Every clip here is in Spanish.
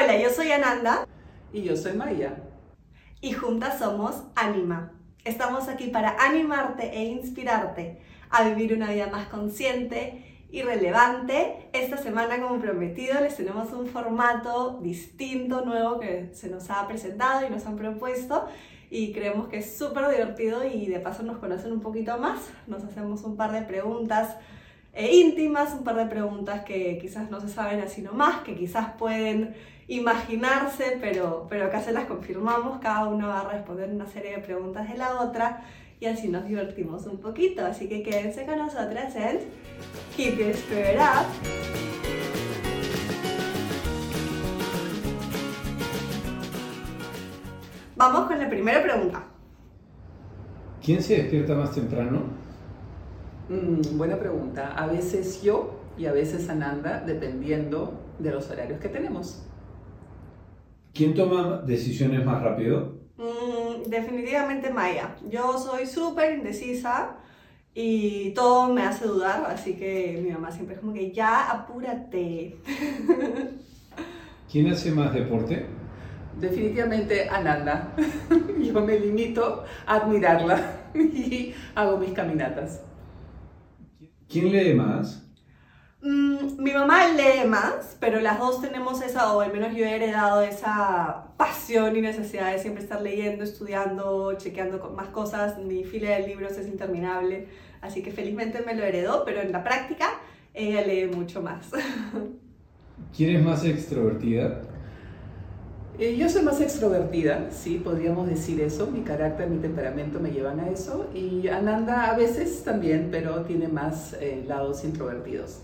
Hola, yo soy Ananda Y yo soy María. y juntas somos Anima. Estamos aquí para animarte e inspirarte a vivir una vida más consciente y relevante. Esta semana, como prometido, les tenemos un formato distinto, nuevo que se nos ha presentado y nos han propuesto. Y creemos que es súper divertido y de paso nos conocen un poquito más. Nos hacemos un par de preguntas eh, íntimas, un par de preguntas que quizás no se saben así nomás, que quizás pueden imaginarse, pero, pero acá se las confirmamos, cada uno va a responder una serie de preguntas de la otra y así nos divertimos un poquito, así que quédense con nosotras en Keep Your Spirit Up. Vamos con la primera pregunta. ¿Quién se despierta más temprano? Mm, buena pregunta. A veces yo y a veces Ananda, dependiendo de los horarios que tenemos. ¿Quién toma decisiones más rápido? Mm, definitivamente Maya. Yo soy súper indecisa y todo me hace dudar, así que mi mamá siempre es como que ya apúrate. ¿Quién hace más deporte? Definitivamente Ananda. Yo me limito a admirarla y hago mis caminatas. ¿Quién lee más? Mm, mi mamá lee más, pero las dos tenemos esa, o al menos yo he heredado esa pasión y necesidad de siempre estar leyendo, estudiando, chequeando con más cosas. Mi fila de libros es interminable, así que felizmente me lo heredó, pero en la práctica ella lee mucho más. ¿Quién es más extrovertida? Eh, Yo soy más extrovertida, sí, podríamos decir eso. Mi carácter, mi temperamento me llevan a eso. Y Ananda a veces también, pero tiene más eh, lados introvertidos.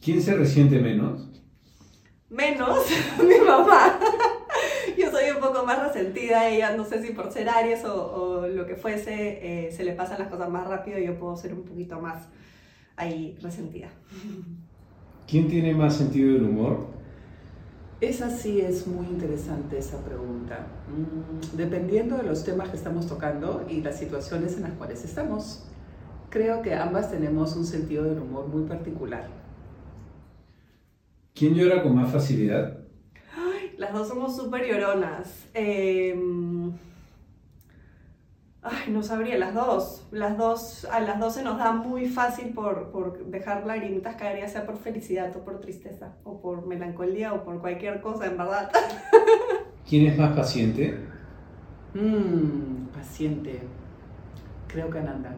¿Quién se resiente menos? Menos mi mamá. Yo soy un poco más resentida, ella no sé si por ser Aries o, o lo que fuese, eh, se le pasan las cosas más rápido y yo puedo ser un poquito más ahí resentida. ¿Quién tiene más sentido del humor? Esa sí es muy interesante, esa pregunta. Mm, Dependiendo de los temas que estamos tocando y las situaciones en las cuales estamos, creo que ambas tenemos un sentido del humor muy particular. ¿Quién llora con más facilidad? Las dos somos súper lloronas. Eh, ay, no sabría, las dos. Las dos, a las dos se nos da muy fácil por, por dejar lagrimitas caer, ya sea por felicidad o por tristeza, o por melancolía o por cualquier cosa, en verdad. ¿Quién es más paciente? Mm, paciente. Creo que Ananda.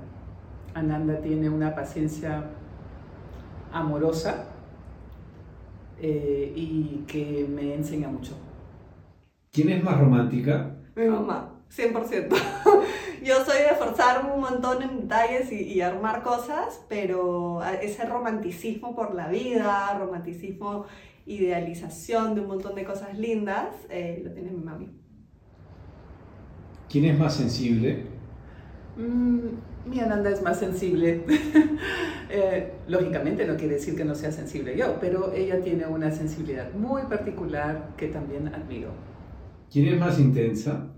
Ananda tiene una paciencia amorosa eh, y que me enseña mucho. ¿Quién es más romántica? Mi mamá, 100%. Forzarme un montón en detalles y, y armar cosas, pero a- ese romanticismo por la vida, romanticismo, idealización de un montón de cosas lindas, eh, lo tiene mi mami. ¿Quién es más sensible? Mm, mi Ananda es más sensible. Eh, lógicamente no quiere decir que no sea sensible yo, pero ella tiene una sensibilidad muy particular que también admiro. ¿Quién es más intensa?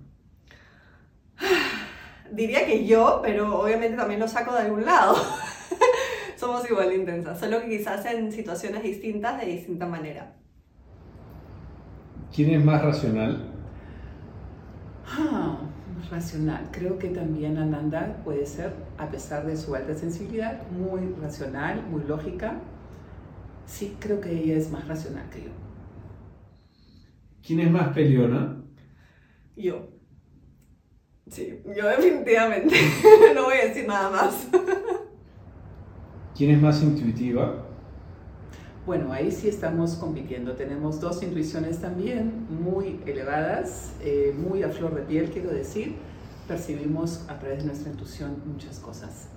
Diría que yo, pero obviamente también lo saco de algún lado. Somos igual de intensas, solo que quizás en situaciones distintas de distinta manera. ¿Quién es más racional? Ah, racional. Creo que también Ananda puede ser, a pesar de su alta sensibilidad, muy racional, muy lógica. Sí, creo que ella es más racional que yo. ¿Quién es más peleona? Yo. Sí, yo definitivamente. no voy a decir nada más. ¿Quién es más intuitiva? Bueno, ahí sí estamos compitiendo. Tenemos dos intuiciones también muy elevadas, eh, muy a flor de piel, quiero decir. Percibimos a través de nuestra intuición muchas cosas.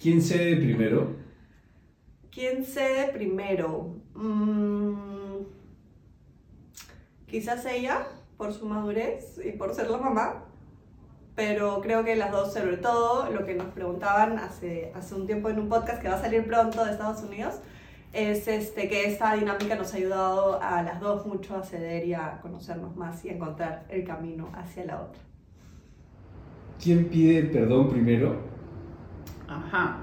¿Quién cede primero? ¿Quién cede primero? Mm, quizás ella, por su madurez y por ser la mamá. Pero creo que las dos, sobre todo, lo que nos preguntaban hace, hace un tiempo en un podcast que va a salir pronto de Estados Unidos, es este, que esta dinámica nos ha ayudado a las dos mucho a ceder y a conocernos más y a encontrar el camino hacia la otra. ¿Quién pide perdón primero? Ajá.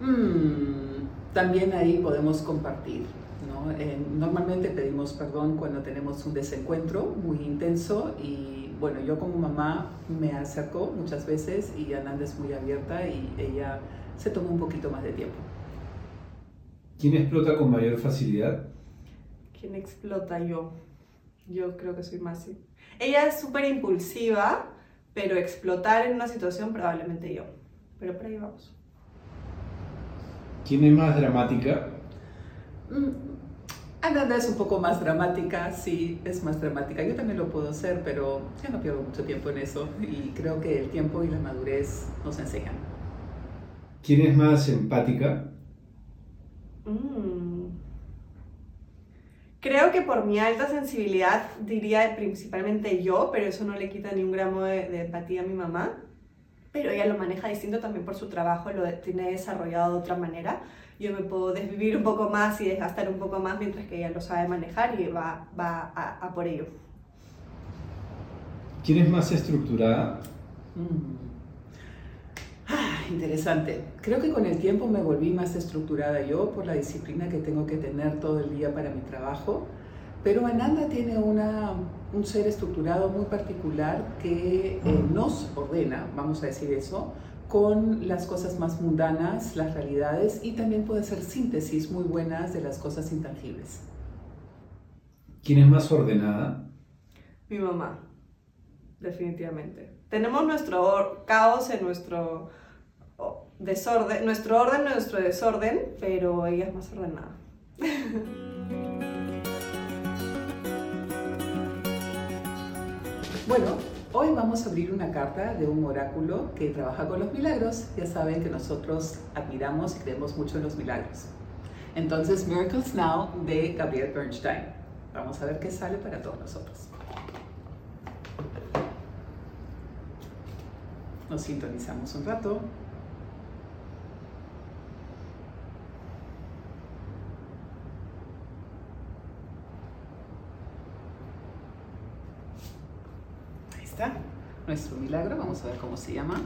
Mm, también ahí podemos compartir. ¿No? Eh, normalmente pedimos perdón cuando tenemos un desencuentro muy intenso y bueno, yo como mamá me acerco muchas veces y Ananda es muy abierta y ella se toma un poquito más de tiempo. ¿Quién explota con mayor facilidad? ¿Quién explota yo? Yo creo que soy más... Ella es súper impulsiva, pero explotar en una situación probablemente yo. Pero por ahí vamos. ¿Quién es más dramática? Mm, Ananda es un poco más dramática, sí, es más dramática. Yo también lo puedo hacer, pero ya no pierdo mucho tiempo en eso y creo que el tiempo y la madurez nos enseñan. ¿Quién es más empática? Mm. Creo que por mi alta sensibilidad diría principalmente yo, pero eso no le quita ni un gramo de, de empatía a mi mamá. Pero ella lo maneja distinto también por su trabajo, lo tiene desarrollado de otra manera yo me puedo desvivir un poco más y desgastar un poco más mientras que ella lo sabe manejar y va, va a, por ello. ¿Quién es más estructurada? Mm. Ah, interesante. Creo que con el tiempo me volví más estructurada yo por la disciplina que tengo que tener todo el día para mi trabajo. Pero Ananda tiene una, un ser estructurado muy particular que eh, nos ordena, vamos a decir eso, con las cosas más mundanas, las realidades y también puede ser síntesis muy buenas de las cosas intangibles. ¿Quién es más ordenada? Mi mamá, definitivamente. Tenemos nuestro caos en nuestro desorden, nuestro orden, nuestro desorden, pero ella es más ordenada. bueno, Hoy vamos a abrir una carta de un oráculo que trabaja con los milagros. Ya saben que nosotros admiramos y creemos mucho en los milagros. Entonces, Miracles Now de Gabriel Bernstein. Vamos a ver qué sale para todos nosotros. Nos sintonizamos un rato. Nuestro milagro. Vamos a ver cómo se llama.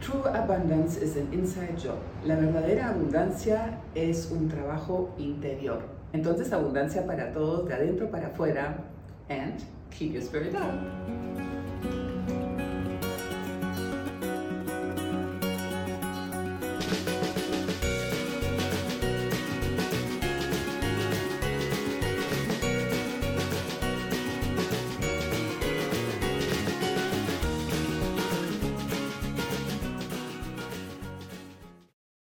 True abundance is an inside job. La verdadera abundancia es un trabajo interior. Entonces, abundancia para todos, de adentro para afuera. And keep your spirit up.